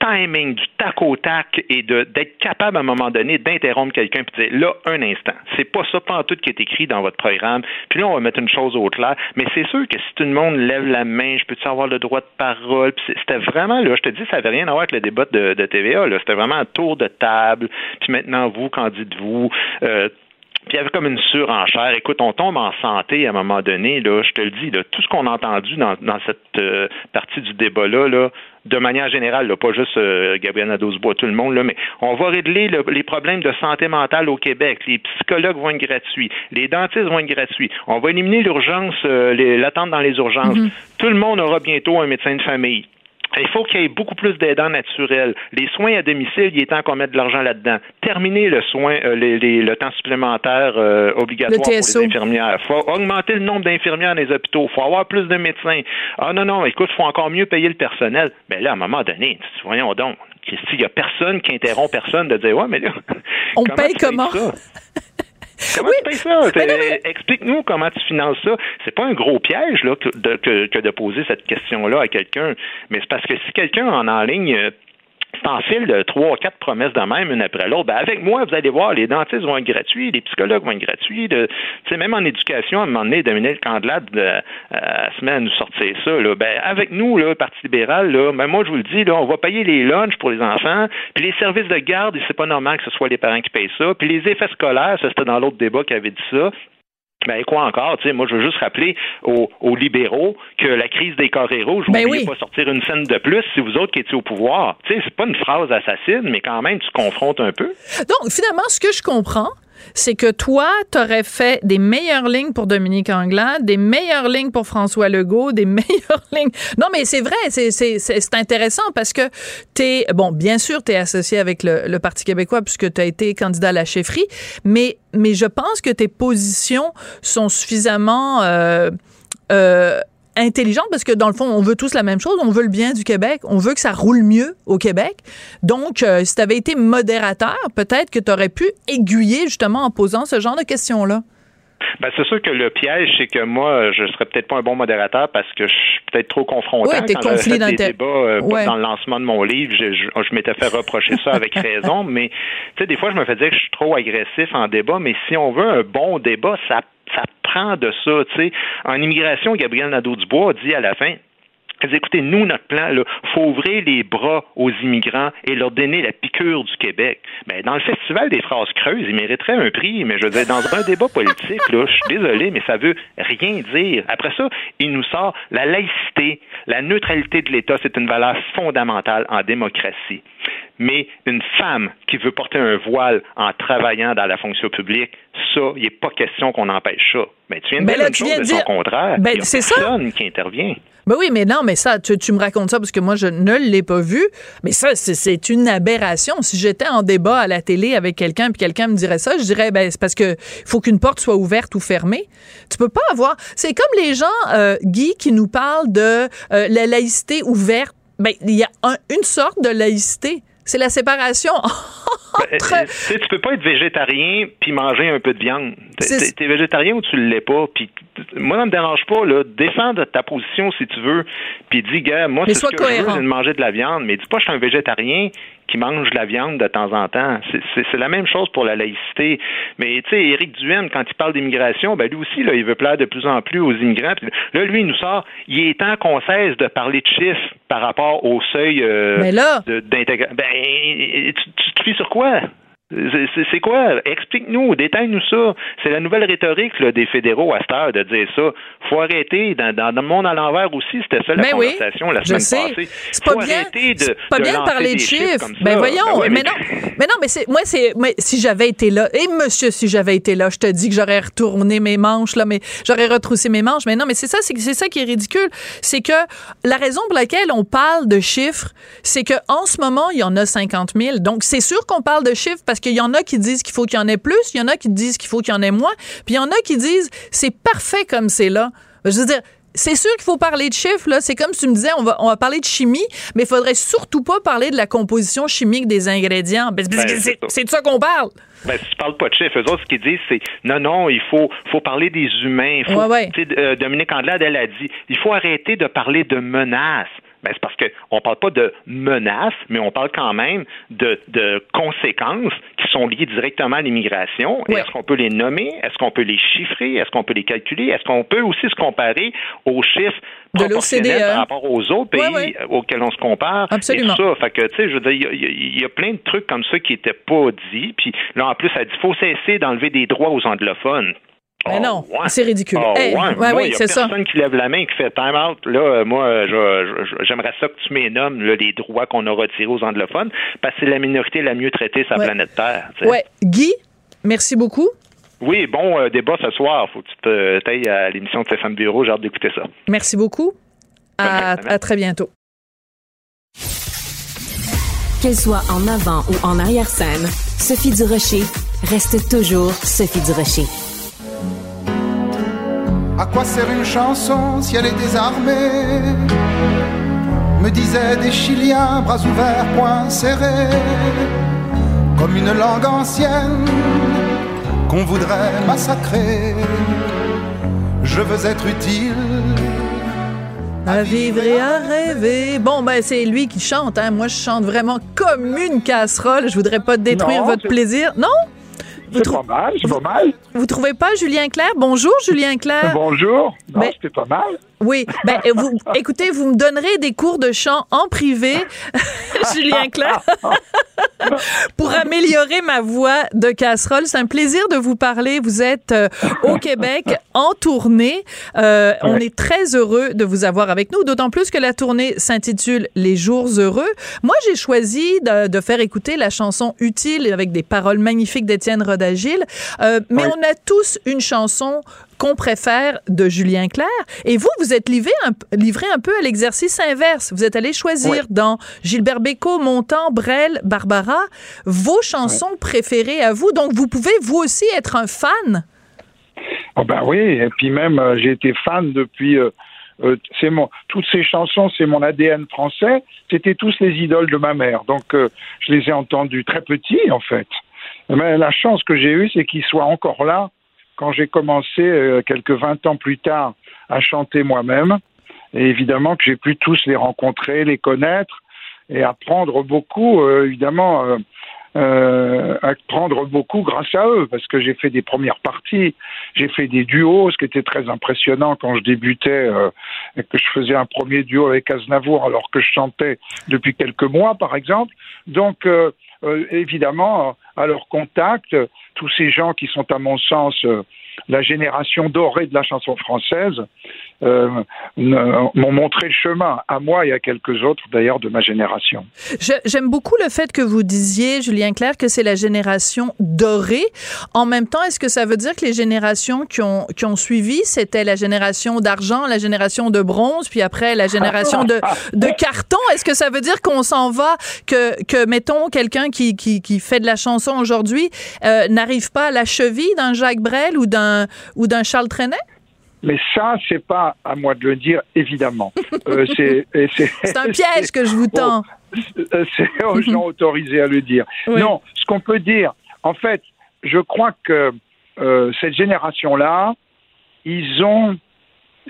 timing, du tac au tac et d'être capable à un moment donné d'interrompre quelqu'un et de dire là un instant, c'est pas ça pas tout qui est écrit dans votre programme. Puis là on va mettre une chose au clair, mais c'est sûr que si tout le monde lève la main, je peux-tu avoir le droit de parole? C'était vraiment là, je te dis, ça avait rien à voir avec le débat de, TVA. C'était vraiment un tour de table. Puis maintenant vous, qu'en dites-vous? Euh, puis il y avait comme une surenchère. Écoute, on tombe en santé à un moment donné, là, je te le dis, là, tout ce qu'on a entendu dans, dans cette euh, partie du débat-là, là, de manière générale, là, pas juste euh, Gabriel Nadeau-Bois, tout le monde, là, mais on va régler les problèmes de santé mentale au Québec. Les psychologues vont être gratuits, les dentistes vont être gratuits. On va éliminer l'urgence, euh, l'attente dans les urgences. Mm-hmm. Tout le monde aura bientôt un médecin de famille. Il faut qu'il y ait beaucoup plus d'aidants naturels. Les soins à domicile, il est temps qu'on mette de l'argent là-dedans. Terminer le soin, euh, le temps supplémentaire euh, obligatoire pour les infirmières. Il faut augmenter le nombre d'infirmières dans les hôpitaux. Il faut avoir plus de médecins. Ah non, non, écoute, il faut encore mieux payer le personnel. Mais ben là, à un moment donné, voyons donc, il n'y a personne qui interrompt personne de dire Ouais, mais là. On paye comment? Comment tu payes ça? Explique-nous comment tu finances ça. C'est pas un gros piège là, que, de, que, de poser cette question-là à quelqu'un, mais c'est parce que si quelqu'un en en ligne euh, fil de trois, quatre promesses de même, une après l'autre. Ben avec moi, vous allez voir, les dentistes vont être gratuits, les psychologues vont être gratuits. De, même en éducation, à un moment donné, Dominique Candelade euh, se met à nous sortir ça. Là. Ben, avec nous, le Parti libéral, là, ben, moi, je vous le dis, là, on va payer les lunchs pour les enfants, puis les services de garde, c'est pas normal que ce soit les parents qui payent ça. Puis les effets scolaires, ça c'était dans l'autre débat qui avait dit ça. Ben quoi encore, tu sais, moi je veux juste rappeler aux, libéraux que la crise des carrés rouges, vous ne ben pas sortir une scène de plus si vous autres qui étiez au pouvoir. Tu sais, c'est pas une phrase assassine, mais quand même tu confrontes un peu. Donc finalement, ce que je comprends, c'est que toi, tu aurais fait des meilleures lignes pour Dominique Anglade, des meilleures lignes pour François Legault, des meilleures lignes. Non, mais c'est vrai, c'est intéressant parce que tu es, bon, bien sûr, tu es associé avec le, Parti québécois puisque tu as été candidat à la chefferie, mais, mais je pense que tes positions sont suffisamment... Euh, euh, intelligente parce que dans le fond, on veut tous la même chose. On veut le bien du Québec. On veut que ça roule mieux au Québec. Donc, euh, si tu avais été modérateur, peut-être que tu aurais pu aiguiller justement en posant ce genre de questions-là. Ben, c'est sûr que le piège, c'est que moi, je serais peut-être pas un bon modérateur parce que je suis peut-être trop confrontant. Oui, t'es conflit dans des débats euh, dans le lancement de mon livre. Je, je, m'étais fait reprocher ça avec raison, mais tu sais, des fois, je me fais dire que je suis trop agressif en débat, mais si on veut un bon débat, ça ça prend de ça. Tu sais. En immigration, Gabriel Nadeau-Dubois dit à la fin écoutez, nous, notre plan, il faut ouvrir les bras aux immigrants et leur donner la piqûre du Québec. Mais ben, dans le festival des phrases creuses, ils mériteraient un prix, mais je veux dire, dans un débat politique, là, je suis désolé, mais ça veut rien dire. Après ça, il nous sort la laïcité, la neutralité de l'État, c'est une valeur fondamentale en démocratie. Mais une femme qui veut porter un voile en travaillant dans la fonction publique, ça, il n'est pas question qu'on empêche ça. Mais tu viens de ben dire chose de son contraire. Ben, il y a personne qui intervient. Ben oui, mais non, mais ça, tu, me racontes ça parce que moi, je ne l'ai pas vu. Mais ça, c'est une aberration. Si j'étais en débat à la télé avec quelqu'un puis quelqu'un me dirait ça, je dirais, ben, c'est parce que faut qu'une porte soit ouverte ou fermée. Tu peux pas avoir. C'est comme les gens, euh, Guy, qui nous parlent de euh, la laïcité ouverte. Ben, il y a une sorte de laïcité. C'est la séparation ben, entre... tu, tu peux pas être végétarien puis manger un peu de viande. T'es es végétarien ou tu l'es pas, puis moi, ça me dérange pas, là. Défends ta position si tu veux, puis dis, gars, moi, c'est ce que je veux, c'est de manger de la viande, mais dis pas, je suis un végétarien qui mange de la viande de temps en temps. C'est la même chose pour la laïcité. Mais, tu sais, Éric Duhaime, quand il parle d'immigration, ben, lui aussi, là, il veut plaire de plus en plus aux immigrants. là, lui, il nous sort, il est temps qu'on cesse de parler de chiffres par rapport au seuil euh, d'intégration. Ben, tu, tu te fies sur quoi? C'est quoi? Explique-nous, détaille-nous ça. C'est la nouvelle rhétorique là, des fédéraux à cette heure de dire ça. faut arrêter. Dans, dans le monde à l'envers aussi, c'était ça la ben conversation la semaine passée. C'est pas, bien, de, pas bien de parler de chiffres. Ben voyons, ben mais, non, mais non, mais c'est moi c'est si j'avais été là, et monsieur, si j'avais été là, je te dis que j'aurais retourné mes manches là, mais j'aurais retroussé mes manches. Mais non, mais c'est ça, c'est ça qui est ridicule, c'est que la raison pour laquelle on parle de chiffres, c'est que en ce moment il y en a 50 000. Donc c'est sûr qu'on parle de chiffres parce qu'il y en a qui disent qu'il faut qu'il y en ait plus, il y en a qui disent qu'il faut qu'il y en ait moins, puis il y en a qui disent c'est parfait comme c'est là. Je veux dire, c'est sûr qu'il faut parler de chiffres, là. C'est comme si tu me disais, on va, on va parler de chimie, mais il faudrait surtout pas parler de la composition chimique des ingrédients. Ben, ben, c'est de ça qu'on parle. Ben, si tu parles pas de chiffres, eux autres, ce qu'ils disent, c'est non, non, il faut, faut parler des humains. Faut, euh, Dominique Andelade, elle a dit, il faut arrêter de parler de menaces. Ben, c'est parce qu'on ne parle pas de menaces, mais on parle quand même de, de conséquences qui sont liées directement à l'immigration. Est-ce qu'on peut les nommer? Est-ce qu'on peut les chiffrer? Est-ce qu'on peut les calculer? Est-ce qu'on peut aussi se comparer aux chiffres de proportionnels par rapport aux autres pays auxquels on se compare? Absolument. ça. Fait que, tu sais, je veux dire, il y, a plein de trucs comme ça qui n'étaient pas dits. Puis là, en plus, elle dit, faut cesser d'enlever des droits aux anglophones. Mais oh, non, c'est ridicule. Oh, ouais. Ouais, oui, c'est ça. personne qui lève la main et qui fait time out. Là, euh, moi, j'aimerais ça que tu m'énommes les droits qu'on a retirés aux anglophones parce que c'est la minorité la mieux traitée sur la planète Terre. Oui. Guy, merci beaucoup. Oui, bon euh, débat ce soir. Faut que tu te tailles à l'émission de Stéphane Bureau. J'ai hâte d'écouter ça. Merci beaucoup. À, à très bientôt. Qu'elle soit en avant ou en arrière-scène, Sophie Durocher reste toujours Sophie Durocher. À quoi sert une chanson si elle est désarmée? Me disaient des Chiliens, bras ouverts, poings serrés, comme une langue ancienne qu'on voudrait massacrer. Je veux être utile. À vivre et à rêver. Bon, ben, c'est lui qui chante, hein. Moi, je chante vraiment comme une casserole. Je voudrais pas détruire votre plaisir. Non? C'est pas mal, c'est pas mal. Vous trouvez pas Julien Clerc? Bonjour, Julien Clerc. Bonjour. Non, c'était pas mal. Oui, ben, vous, écoutez, vous me donnerez des cours de chant en privé, Julien Clerc, pour améliorer ma voix de casserole. C'est un plaisir de vous parler. Vous êtes euh, au Québec en tournée. Euh, on est très heureux de vous avoir avec nous, d'autant plus que la tournée s'intitule Les jours heureux. Moi, j'ai choisi de, de, faire écouter la chanson Utile avec des paroles magnifiques d'Étienne Rodagil. Euh, mais on a tous une chanson qu'on préfère de Julien Clerc. Et vous, vous êtes livré un, livré un peu à l'exercice inverse. Vous êtes allé choisir dans Gilbert Bécaud, Montand, Brel, Barbara, vos chansons préférées à vous. Donc, vous pouvez, vous aussi, être un fan. Oh ben oui, et puis même, euh, j'ai été fan depuis... Euh, euh, c'est mon, toutes ces chansons, c'est mon ADN français. C'était tous les idoles de ma mère. Donc, je les ai entendus très petits, en fait. Mais la chance que j'ai eue, c'est qu'ils soient encore là quand j'ai commencé, euh, quelques 20 ans plus tard, à chanter moi-même. Et évidemment que j'ai pu tous les rencontrer, les connaître et apprendre beaucoup, euh, évidemment, euh, euh, apprendre beaucoup grâce à eux, parce que j'ai fait des premières parties, j'ai fait des duos, ce qui était très impressionnant quand je débutais, et que je faisais un premier duo avec Aznavour alors que je chantais depuis quelques mois, par exemple. Donc, évidemment, à leur contact, tous ces gens qui sont, à mon sens, euh, la génération dorée de la chanson française, euh, m'ont montré le chemin, à moi et à quelques autres d'ailleurs de ma génération. J'aime beaucoup le fait que vous disiez, Julien Clerc, que c'est la génération dorée. En même temps, est-ce que ça veut dire que les générations qui ont, qui ont suivi, c'était la génération d'argent, la génération de bronze, puis après la génération de, de carton? Est-ce que ça veut dire qu'on s'en va, que, que mettons, quelqu'un qui, qui, qui, fait de la chanson aujourd'hui euh, n'arrive pas à la cheville d'un Jacques Brel ou d'un ou d'un Charles Trenet? Mais ça, c'est pas à moi de le dire, évidemment. Euh, c'est un piège que je vous tends. Euh, c'est aux gens autorisés à le dire. Non, ce qu'on peut dire, en fait, je crois que euh, cette génération-là, ils ont,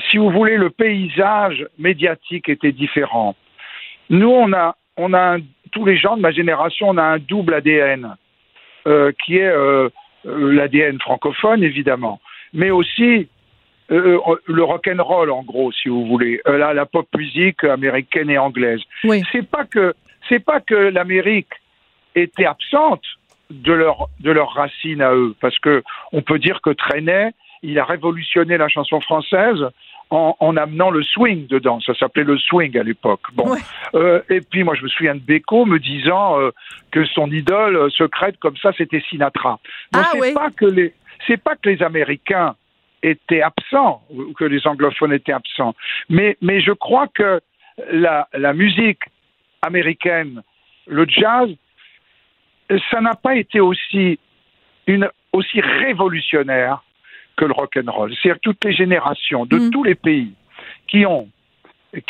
si vous voulez, le paysage médiatique était différent. Nous, on a, on a tous les gens de ma génération, on a un double ADN qui est l'ADN francophone, évidemment, mais aussi euh, euh, le rock and roll en gros, si vous voulez, euh, la, la, pop musique américaine et anglaise. Oui. C'est pas que c'est pas que l'Amérique était absente de leur de leurs racines à eux, parce que on peut dire que Trenet, il a révolutionné la chanson française en, en amenant le swing dedans. Ça s'appelait le swing à l'époque. Bon, euh, et puis moi je me souviens de Beko me disant que son idole secrète comme ça c'était Sinatra. Donc ah, c'est oui. pas que les c'est pas que les Américains étaient absents ou que les anglophones étaient absents. Mais, mais je crois que la, la musique américaine, le jazz, ça n'a pas été aussi, une, aussi révolutionnaire que le rock and roll. C'est-à-dire toutes les générations de mm. tous les pays qui ont,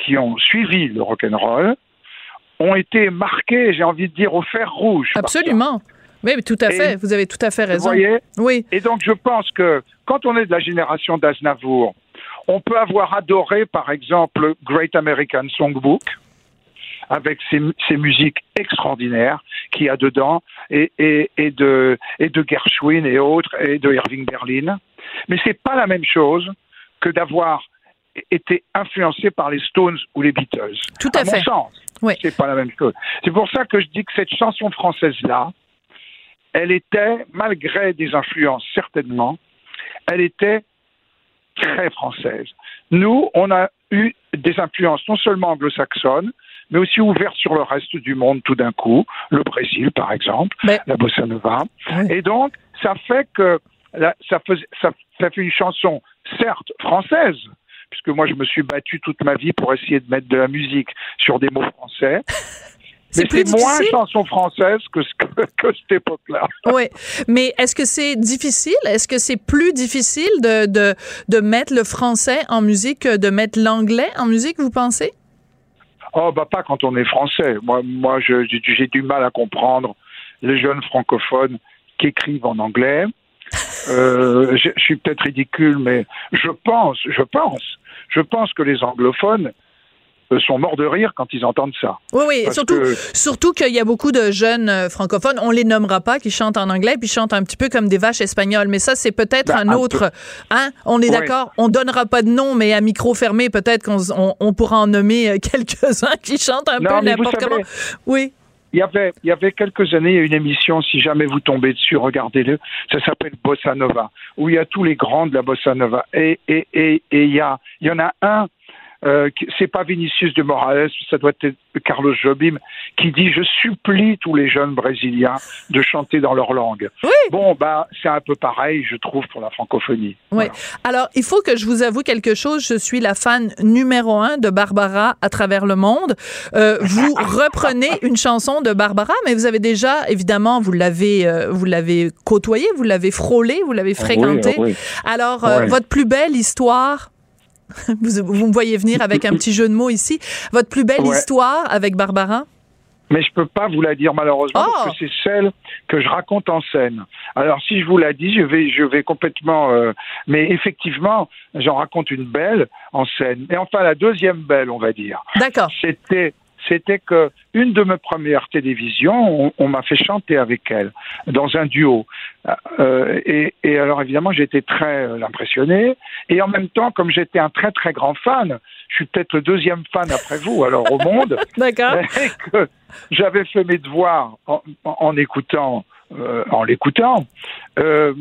qui ont suivi le rock and roll ont été marqués, j'ai envie de dire, au fer rouge. Absolument. Oui, tout à fait. Vous avez tout à fait raison. Vous voyez Oui. Et donc, je pense que quand on est de la génération d'Aznavour, on peut avoir adoré, par exemple, Great American Songbook, avec ses, ses musiques extraordinaires qu'il y a dedans, et, et, et, de, et de Gershwin et autres, et de Irving Berlin. Mais c'est pas la même chose que d'avoir été influencé par les Stones ou les Beatles. Tout à, à fait. Mon sens, oui. c'est pas la même chose. C'est pour ça que je dis que cette chanson française-là, elle était, malgré des influences certainement, elle était très française. Nous, on a eu des influences non seulement anglo-saxonnes, mais aussi ouvertes sur le reste du monde tout d'un coup, le Brésil par exemple, mais... la bossa nova. Oui. Et donc, ça fait que la, ça, faisait, ça, ça fait une chanson, certes française, puisque moi je me suis battu toute ma vie pour essayer de mettre de la musique sur des mots français. Mais c'est moins chanson française que, que, que cette époque-là. Oui, mais est-ce que c'est difficile? Est-ce que c'est plus difficile de, de, de mettre le français en musique que de mettre l'anglais en musique, vous pensez? Oh, bah pas quand on est français. Moi, moi j'ai du mal à comprendre les jeunes francophones qui écrivent en anglais. Euh, je, je suis peut-être ridicule, mais je pense, je pense, je pense que les anglophones sont morts de rire quand ils entendent ça. Oui, oui, Parce surtout, que- surtout qu'il y a beaucoup de jeunes euh, francophones, on les nommera pas, qui chantent en anglais, puis chantent un petit peu comme des vaches espagnoles. Mais ça, c'est peut-être Ben, un un autre. Hein? On est d'accord. On donnera pas de nom, mais à micro fermé, peut-être qu'on on, on pourra en nommer euh, quelques-uns qui chantent un Non, peu n'importe comment. Oui. Il y avait, il y avait quelques années, il y a une émission, si jamais vous tombez dessus, regardez-le, ça s'appelle Bossa Nova, où il y a tous les grands de la Bossa Nova. Et, et, et, et il, y a, il y en a un, euh, c'est pas Vinicius de Morales, ça doit être Carlos Jobim, qui dit Je supplie tous les jeunes Brésiliens de chanter dans leur langue. Oui. Bon, bah, c'est un peu pareil, je trouve, pour la francophonie. Oui. Voilà. Alors, il faut que je vous avoue quelque chose. Je suis la fan numéro un de Barbara à travers le monde. Euh, vous reprenez une chanson de Barbara, mais vous avez déjà, évidemment, vous l'avez, euh, vous l'avez côtoyée, vous l'avez frôlée, vous l'avez fréquentée. Oui, oui. Alors, euh, votre plus belle histoire. Vous, vous me voyez venir avec un petit jeu de mots ici. Votre plus belle Ouais. histoire avec Barbara? Mais je peux pas vous la dire malheureusement Oh. parce que c'est celle que je raconte en scène. Alors si je vous la dis, je vais, je vais complètement. euh, mais effectivement, j'en raconte une belle en scène. Et enfin la deuxième belle, on va dire. D'accord. C'était, c'était que une de mes premières télévisions, on, on m'a fait chanter avec elle dans un duo. Euh, et, et alors évidemment, j'étais très euh, impressionné. Et en même temps, comme j'étais un très très grand fan, je suis peut-être le deuxième fan après vous, alors au monde D'accord. et que j'avais fait mes devoirs en, en- en écoutant, euh, en l'écoutant. Euh,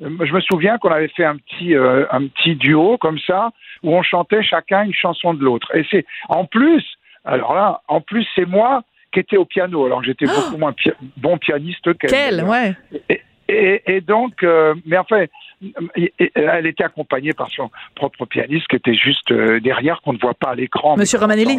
je me souviens qu'on avait fait un petit, euh, un petit duo comme ça où on chantait chacun une chanson de l'autre. Et c'est en plus, alors là, en plus c'est moi qui étais au piano, alors j'étais beaucoup moins pi- bon pianiste qu'elle. Quelle, ouais. Et, et- et donc, euh, mais enfin, elle était accompagnée par son propre pianiste qui était juste euh, derrière, qu'on ne voit pas à l'écran. Monsieur Romanelli.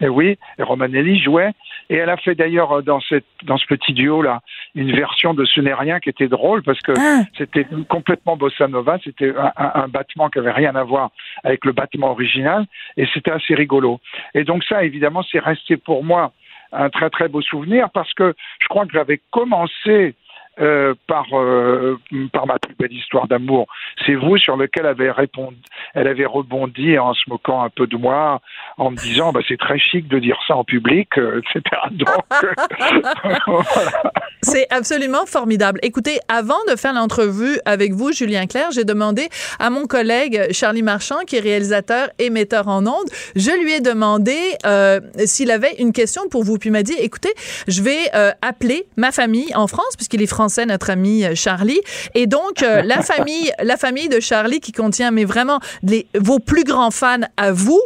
Et oui, et Romanelli jouait. Et elle a fait d'ailleurs euh, dans, cette, dans ce petit duo-là une version de Ce n'est rien qui était drôle parce que Ah. c'était complètement bossa nova. C'était un, un- un battement qui avait rien à voir avec le battement original. Et c'était assez rigolo. Et donc ça, évidemment, c'est resté pour moi un très très beau souvenir parce que je crois que j'avais commencé euh, par euh, par ma plus belle histoire d'amour. C'est vous sur lequel avait répondu, elle avait rebondi en se moquant un peu de moi, en me disant bah c'est très chic de dire ça en public, euh, etc. Donc euh. C'est absolument formidable. Écoutez, avant de faire l'entrevue avec vous, Julien Clerc, j'ai demandé à mon collègue Charlie Marchand, qui est réalisateur et metteur en ondes, je lui ai demandé s'il avait une question pour vous. Puis il m'a dit, écoutez, je vais appeler ma famille en France, puisqu'il est français, notre ami euh, Charlie. Et donc, euh, la famille la famille de Charlie, qui contient, mais vraiment, les, vos plus grands fans à vous,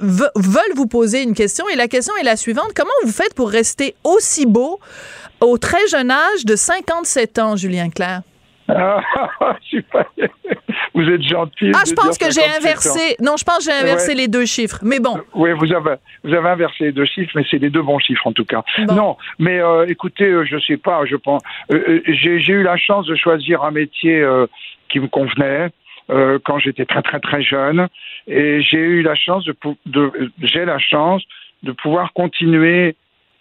ve- veulent vous poser une question. Et la question est la suivante. Comment vous faites pour rester aussi beau au très jeune âge de 57 ans, Julien Clerc? Ah, super. Vous êtes gentil. Ah, je pense que j'ai 57 ans. inversé. Non, je pense que j'ai inversé Ouais. les deux chiffres. Mais bon. Oui, vous avez, vous avez inversé les deux chiffres, mais c'est les deux bons chiffres en tout cas. Bon. Non, mais euh, écoutez, euh, je sais pas, je pense, euh, j'ai eu la chance de choisir un métier euh, qui me convenait quand j'étais très très très jeune, et j'ai eu la chance de, de j'ai la chance de pouvoir continuer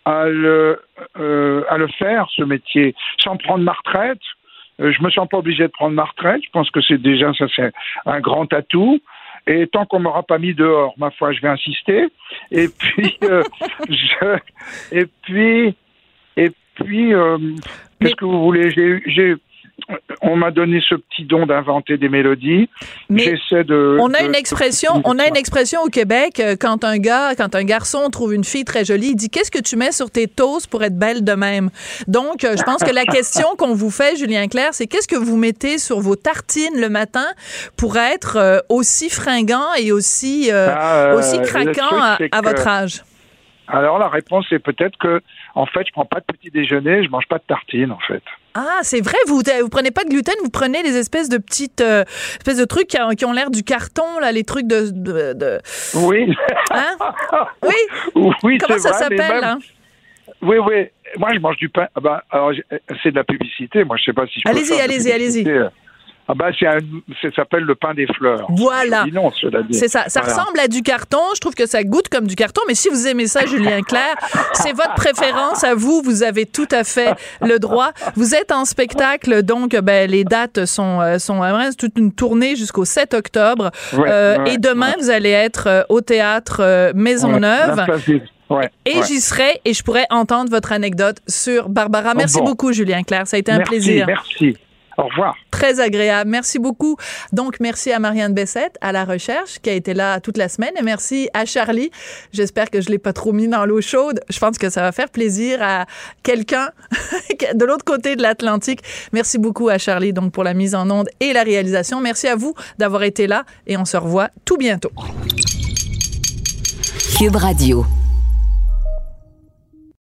à le à le faire ce métier sans prendre ma retraite. Euh, je me sens pas obligé de prendre ma retraite. Je pense que c'est déjà ça, c'est un grand atout. Et tant qu'on m'aura pas mis dehors, ma foi, je vais insister. Et puis, euh, je, et puis, et puis, euh, qu'est-ce que vous voulez? J'ai, eu- j'ai, on m'a donné ce petit don d'inventer des mélodies. Mais J'essaie de. On a de- une expression, on a une expression au Québec euh, quand un gars, quand un garçon trouve une fille très jolie, il dit qu'est-ce que tu mets sur tes toasts pour être belle de même? Donc, euh, je pense que la question qu'on vous fait, Julien Clerc, c'est qu'est-ce que vous mettez sur vos tartines le matin pour être euh, aussi fringant et aussi euh, Ah, euh, aussi craquant à, votre âge? Alors la réponse est peut-être que, en fait, je prends pas de petit déjeuner, je mange pas de tartines, en fait. Ah, c'est vrai, vous vous prenez pas de gluten, vous prenez les espèces de petites euh, espèces de trucs qui, ont- qui ont l'air du carton là, les trucs de, de, de- Oui. hein Oui. oui, Comment ça s'appelle hein? Oui, oui. Moi, je mange du pain. Ah ben, alors, c'est de la publicité. Moi, je sais pas si je Allez-y, allez-y, allez-y. Ah bah c'est ça s'appelle le pain des fleurs. Voilà. Non, cela dit. C'est ça. Ça Voilà. ressemble à du carton. Je trouve que ça goûte comme du carton. Mais si vous aimez ça, Julien Clerc, c'est votre préférence à vous. Vous avez tout à fait le droit. Vous êtes en spectacle, donc ben, les dates sont euh, sont c'est toute une tournée jusqu'au 7 octobre. Ouais, Euh, ouais, et demain, ouais. vous allez être euh, au théâtre euh, Maisonneuve. Ouais, Et ouais. j'y serai et je pourrai entendre votre anecdote sur Barbara. Merci bon. beaucoup, Julien Clerc. Ça a été un plaisir. Merci. Au revoir. Très agréable. Merci beaucoup. Donc, merci à Marianne Bessette, à la recherche, qui a été là toute la semaine. Et merci à Charlie. J'espère que je l'ai pas trop mis dans l'eau chaude. Je pense que ça va faire plaisir à quelqu'un de l'autre côté de l'Atlantique. Merci beaucoup à Charlie, donc, pour la mise en onde et la réalisation. Merci à vous d'avoir été là et on se revoit tout bientôt. Cube Radio.